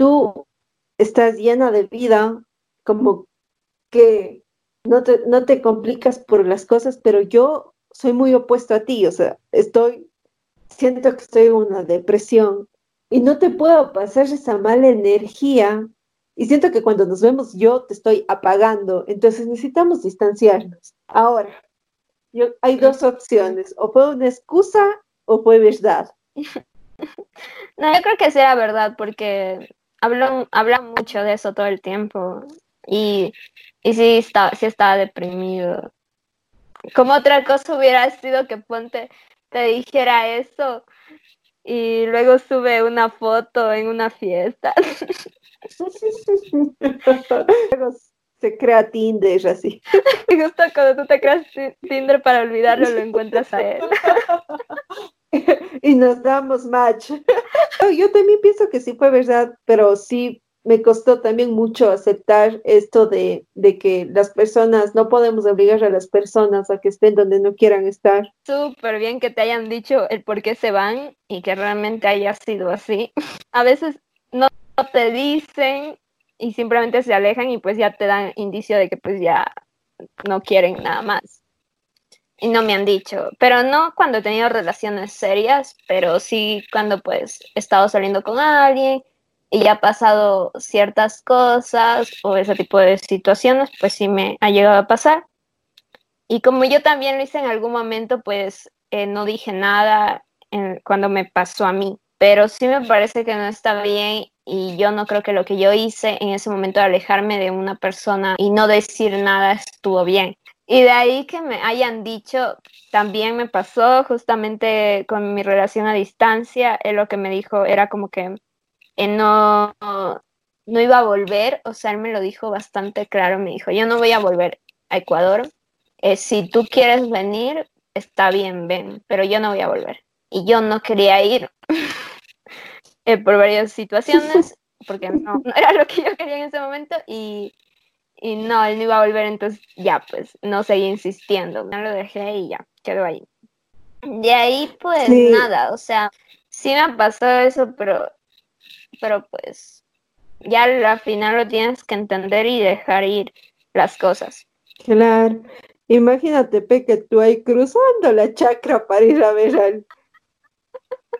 tú estás llena de vida, como que no te, no te complicas por las cosas, pero yo soy muy opuesto a ti, o sea, estoy, siento que estoy en una depresión y no te puedo pasar esa mala energía. Y siento que cuando nos vemos yo te estoy apagando, entonces necesitamos distanciarnos. Ahora, yo, hay dos opciones, o fue una excusa o fue verdad. No, yo creo que sea verdad, porque hablan, hablan mucho de eso todo el tiempo. Y, y sí, está, sí estaba deprimido. Como otra cosa hubiera sido que Ponte te dijera eso, y luego sube una foto en una fiesta. luego se crea Tinder así. Y justo cuando tú te creas Tinder para olvidarlo, lo encuentras a él. y nos damos match. Yo también pienso que sí fue verdad, pero sí me costó también mucho aceptar esto de, de, que las personas, no podemos obligar a las personas a que estén donde no quieran estar. Súper bien que te hayan dicho el por qué se van y que realmente haya sido así. A veces no te dicen y simplemente se alejan y pues ya te dan indicio de que pues ya no quieren nada más. Y no me han dicho, pero no cuando he tenido relaciones serias, pero sí cuando pues he estado saliendo con alguien y ya ha pasado ciertas cosas o ese tipo de situaciones, pues sí me ha llegado a pasar. Y como yo también lo hice en algún momento, pues eh, no dije nada cuando me pasó a mí, pero sí me parece que no está bien y yo no creo que lo que yo hice en ese momento de alejarme de una persona y no decir nada estuvo bien. Y de ahí que me hayan dicho, también me pasó justamente con mi relación a distancia, él lo que me dijo era como que no, no iba a volver, o sea, él me lo dijo bastante claro, me dijo, yo no voy a volver a Ecuador, eh, si tú quieres venir, está bien, ven, pero yo no voy a volver. Y yo no quería ir eh, por varias situaciones, porque no, era lo que yo quería en ese momento y, y no, él no iba a volver, entonces ya, pues no seguí insistiendo, no lo dejé y ya, quedó ahí. De ahí, pues nada, o sea, sí me ha pasado eso, pero pero pues ya al final lo tienes que entender y dejar ir las cosas. Claro. Imagínate, Pe, que tú ahí cruzando la chacra para ir a ver al,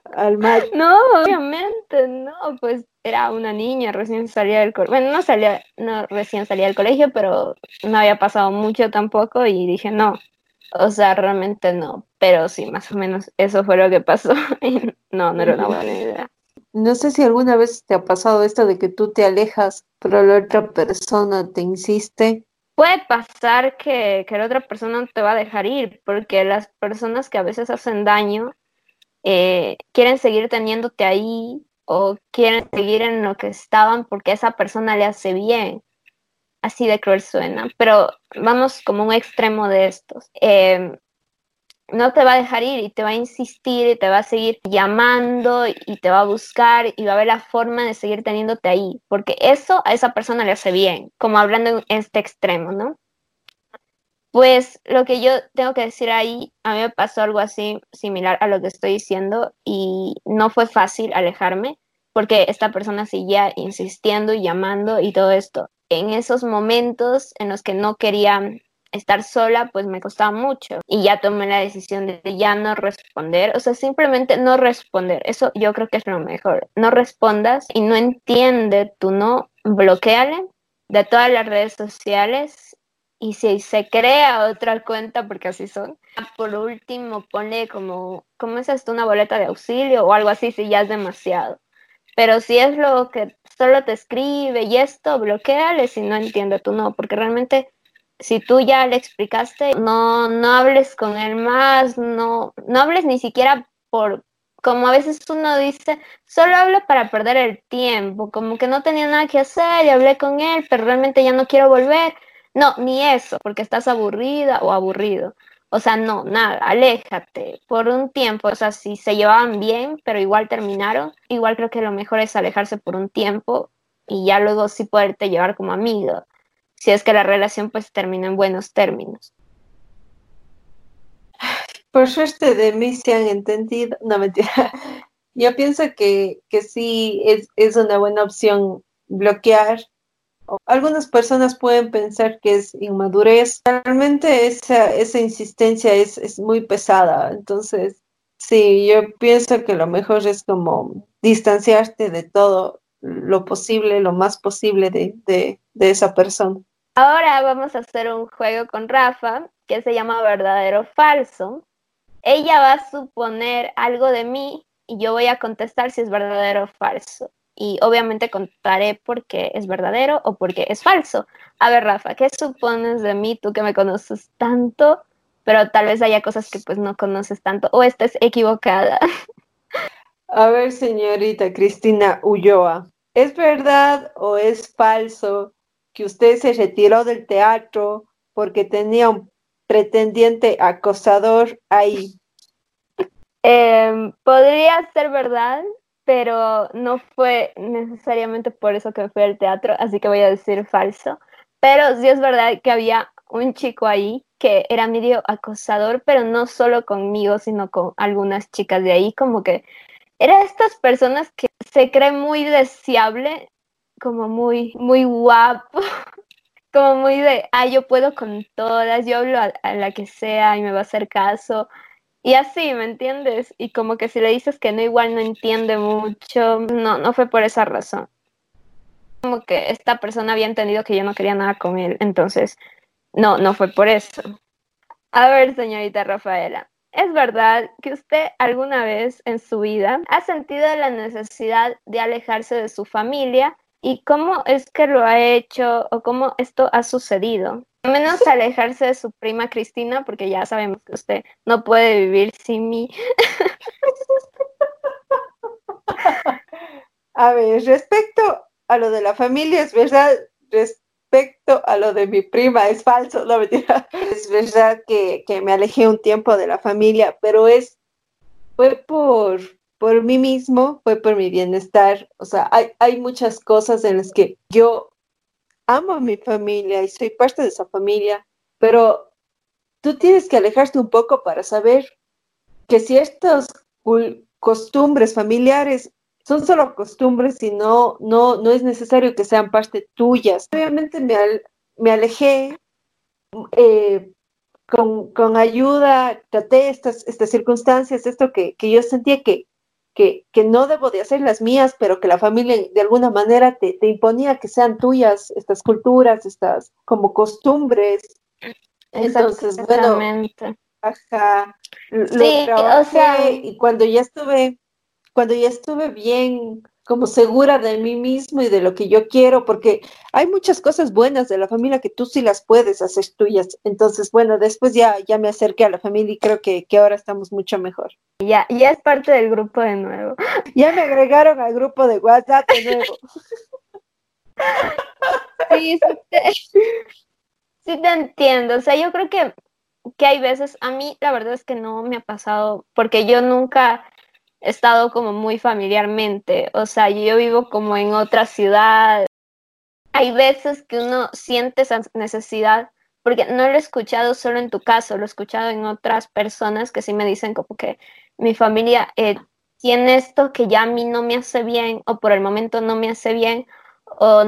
al macho. No, obviamente, no, pues era una niña, recién salía del colegio. Bueno, no salía, no recién salía del colegio, pero no había pasado mucho tampoco y dije, no, o sea, realmente no. Pero sí, más o menos eso fue lo que pasó. Y no, no era una buena idea. No sé si alguna vez te ha pasado esto de que tú te alejas, pero la otra persona te insiste. Puede pasar que, que la otra persona te va a dejar ir, porque las personas que a veces hacen daño eh, quieren seguir teniéndote ahí o quieren seguir en lo que estaban porque esa persona le hace bien. Así de cruel suena, pero vamos como un extremo de estos. Em, no te va a dejar ir y te va a insistir y te va a seguir llamando y te va a buscar y va a ver la forma de seguir teniéndote ahí, porque eso a esa persona le hace bien, como hablando en este extremo, ¿no? Pues lo que yo tengo que decir ahí, a mí me pasó algo así similar a lo que estoy diciendo y no fue fácil alejarme porque esta persona seguía insistiendo y llamando y todo esto. En esos momentos en los que no quería estar sola, pues me costaba mucho y ya tomé la decisión de ya no responder, o sea, simplemente no responder. Eso yo creo que es lo mejor. No respondas y no entiende tu no, bloqueale de todas las redes sociales y si se crea otra cuenta, porque así son, por último pone como, ¿cómo es esto? Una boleta de auxilio o algo así, si ya es demasiado. Pero si es lo que solo te escribe y esto, bloqueale si no entiende tú no, porque realmente si tú ya le explicaste, no, no hables con él más, no, no hables ni siquiera por, como a veces uno dice, solo hablo para perder el tiempo, como que no tenía nada que hacer y hablé con él, pero realmente ya no quiero volver no, ni eso, porque estás aburrida o aburrido. O sea, no, nada, aléjate por un tiempo. O sea, si se llevaban bien, pero igual terminaron, igual creo que lo mejor es alejarse por un tiempo y ya luego sí poderte llevar como amigo, si es que la relación pues termina en buenos términos. Por suerte de mí se han entendido, no mentira. Yo pienso que, que sí es, es una buena opción bloquear algunas personas pueden pensar que es inmadurez. Realmente esa, esa insistencia es, es muy pesada. Entonces, sí, yo pienso que lo mejor es como distanciarte de todo lo posible, lo más posible de, de, de esa persona. Ahora vamos a hacer un juego con Rafa que se llama verdadero o falso. Ella va a suponer algo de mí y yo voy a contestar si es verdadero o falso y obviamente contaré por qué es verdadero o por qué es falso. A ver, Rafa, ¿qué supones de mí, tú que me conoces tanto, pero tal vez haya cosas que pues no conoces tanto o estés equivocada? A ver, señorita Cristina Ulloa, ¿es verdad o es falso que usted se retiró del teatro porque tenía un pretendiente acosador ahí? Em, podría ser verdad, pero no fue necesariamente por eso que fui al teatro, así que voy a decir falso. Pero sí es verdad que había un chico ahí que era medio acosador, pero no solo conmigo, sino con algunas chicas de ahí, como que era estas personas que se creen muy deseable, como muy, muy guapo, como muy de, ah, yo puedo con todas, yo hablo a la que sea y me va a hacer caso. Y así, ¿me entiendes? Y como que si le dices que no, igual no entiende mucho. No, no fue por esa razón. Como que esta persona había entendido que yo no quería nada con él. Entonces, no, no fue por eso. A ver, señorita Rafaela, ¿es verdad que usted alguna vez en su vida ha sentido la necesidad de alejarse de su familia? ¿Y cómo es que lo ha hecho o cómo esto ha sucedido? Menos alejarse de su prima Cristina, porque ya sabemos que usted no puede vivir sin mí. A ver, respecto a lo de la familia, es verdad, respecto a lo de mi prima, es falso, no mentira. Es verdad que, que me alejé un tiempo de la familia, pero es, fue por, por mí mismo, fue por mi bienestar. O sea, hay, hay muchas cosas en las que yo amo a mi familia y soy parte de esa familia, pero tú tienes que alejarte un poco para saber que si estas costumbres familiares son solo costumbres y no, no, no es necesario que sean parte tuyas. Obviamente me, me alejé eh, con, con ayuda, traté estas, estas circunstancias, esto que, que yo sentía que, que, que, no debo de hacer las mías, pero que la familia de alguna manera te, te imponía que sean tuyas, estas culturas, estas como costumbres. Entonces, bueno, ajá, sí, o sea... y cuando ya estuve, cuando ya estuve bien como segura de mí mismo y de lo que yo quiero, porque hay muchas cosas buenas de la familia que tú sí las puedes hacer tuyas. Entonces, bueno, después ya, ya me acerqué a la familia y creo que, que ahora estamos mucho mejor. Ya, ya es parte del grupo de nuevo. Ya me agregaron al grupo de WhatsApp de nuevo. sí, sí te, sí te entiendo. O sea, yo creo que, que hay veces, a mí la verdad es que no me ha pasado, porque yo nunca estado como muy familiarmente, o sea, yo vivo como en otra ciudad. Hay veces que uno siente esa necesidad, porque no lo he escuchado solo en tu caso, lo he escuchado en otras personas que sí me dicen como que mi familia eh, tiene esto que ya a mí no me hace bien o por el momento no me hace bien o,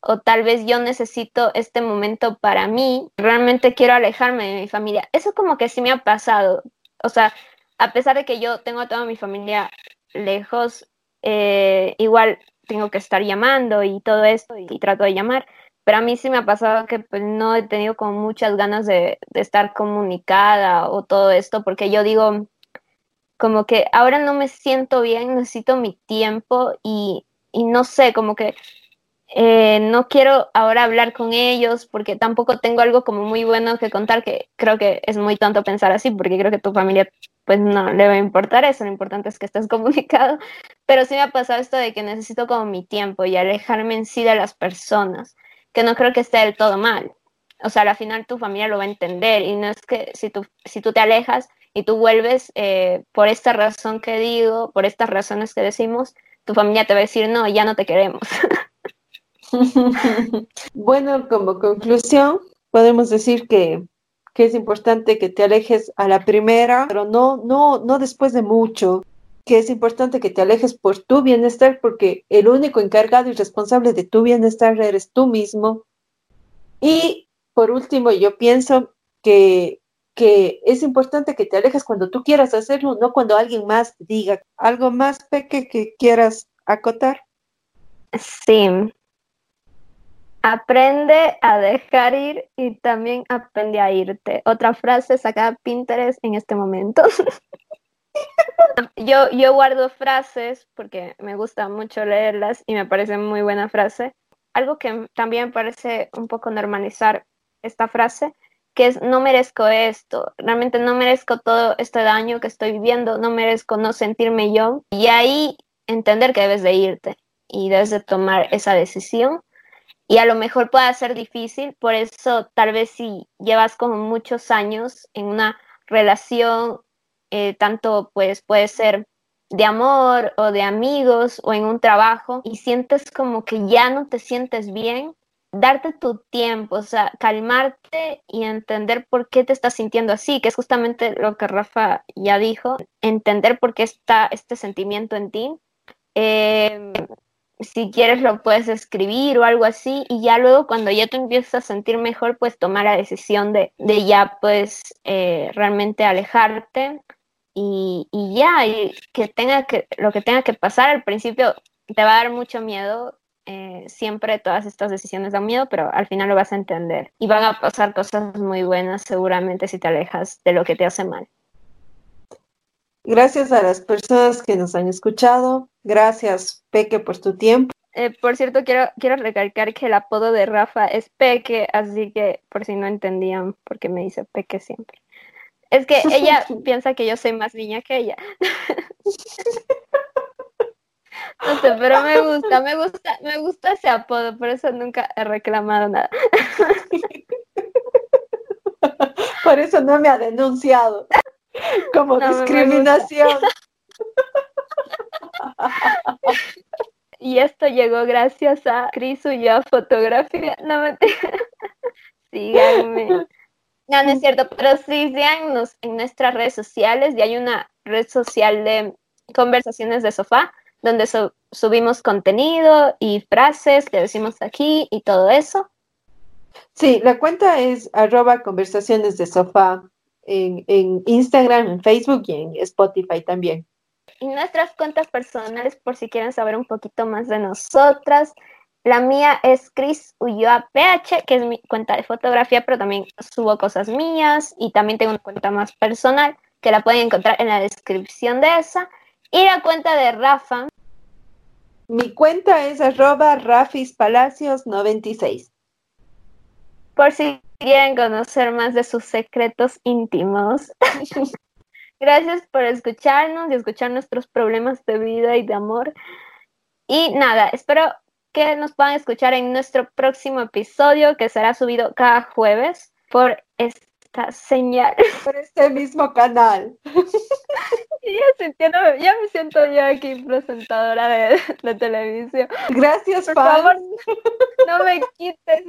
o tal vez yo necesito este momento para mí, realmente quiero alejarme de mi familia. Eso como que sí me ha pasado, o sea, a pesar de que yo tengo a toda mi familia lejos, eh, igual tengo que estar llamando y todo esto y, trato de llamar. Pero a mí sí me ha pasado que pues, no he tenido como muchas ganas de, estar comunicada o todo esto, porque yo digo, como que ahora no me siento bien, necesito mi tiempo y, y no sé, como que eh, no quiero ahora hablar con ellos porque tampoco tengo algo como muy bueno que contar, que creo que es muy tonto pensar así, porque creo que tu familia pues no le va a importar eso, lo importante es que estés comunicado, pero sí me ha pasado esto de que necesito como mi tiempo y alejarme en sí de las personas, que no creo que esté del todo mal. O sea, al final tu familia lo va a entender y no es que si tú, si tú te alejas y tú vuelves eh, por esta razón que digo, por estas razones que decimos, tu familia te va a decir, no, ya no te queremos. bueno, como conclusión, podemos decir que, que, es importante que te alejes a la primera, pero no, no, no después de mucho, que es importante que te alejes por tu bienestar, porque el único encargado y responsable de tu bienestar eres tú mismo. Y por último, yo pienso que, que es importante que te alejes cuando tú quieras hacerlo, no cuando alguien más diga algo más peque que quieras acotar. Sí, Aprende a dejar ir y también aprende a irte. Otra frase sacada Pinterest en este momento. yo, yo guardo frases porque me gusta mucho leerlas y me parece muy buena frase. Algo que también parece un poco normalizar esta frase, que es no merezco esto, realmente no merezco todo este daño que estoy viviendo, no merezco no sentirme yo. Y ahí entender que debes de irte y debes de tomar esa decisión y a lo mejor pueda ser difícil, por eso tal vez si llevas como muchos años en una relación, eh, tanto pues puede ser de amor o de amigos o en un trabajo y sientes como que ya no te sientes bien, darte tu tiempo, o sea, calmarte y entender por qué te estás sintiendo así, que es justamente lo que Rafa ya dijo, entender por qué está este sentimiento en ti. Eh, si quieres lo puedes escribir o algo así y ya luego cuando ya te empiezas a sentir mejor pues tomar la decisión de, de ya pues eh, realmente alejarte y, y, ya y que tenga que lo que tenga que pasar al principio te va a dar mucho miedo eh, siempre todas estas decisiones dan miedo pero al final lo vas a entender y van a pasar cosas muy buenas seguramente si te alejas de lo que te hace mal Gracias a las personas que nos han escuchado. Gracias, Peque, por tu tiempo. Eh, por cierto, quiero, quiero recalcar que el apodo de Rafa es Peque, así que por si no entendían por qué me dice Peque siempre. Es que ella piensa que yo soy más niña que ella. No sé, pero me gusta, me gusta, me gusta ese apodo, por eso nunca he reclamado nada. Por eso no me ha denunciado como discriminación. y esto llegó gracias a Cris ya Fotografía. No me Síganme. No, no es cierto, pero sí, síganos en nuestras redes sociales. Y hay una red social de conversaciones de sofá donde subimos contenido y frases que decimos aquí y todo eso. Sí, la cuenta es arroba conversaciones de sofá en, en Instagram, en Facebook y en Spotify también. Y nuestras cuentas personales, por si quieren saber un poquito más de nosotras. La mía es Chris Ulloa PH, que es mi cuenta de fotografía, pero también subo cosas mías y también tengo una cuenta más personal que la pueden encontrar en la descripción de esa. Y la cuenta de Rafa. Mi cuenta es arroba rafispalacios96. Por si quieren conocer más de sus secretos íntimos. Gracias por escucharnos y escuchar nuestros problemas de vida y de amor. Y nada, espero que nos puedan escuchar en nuestro próximo episodio que será subido cada jueves por esta señal. Por este mismo canal. ya, ya me siento yo aquí presentadora de, de televisión. Gracias, por favor. No me quites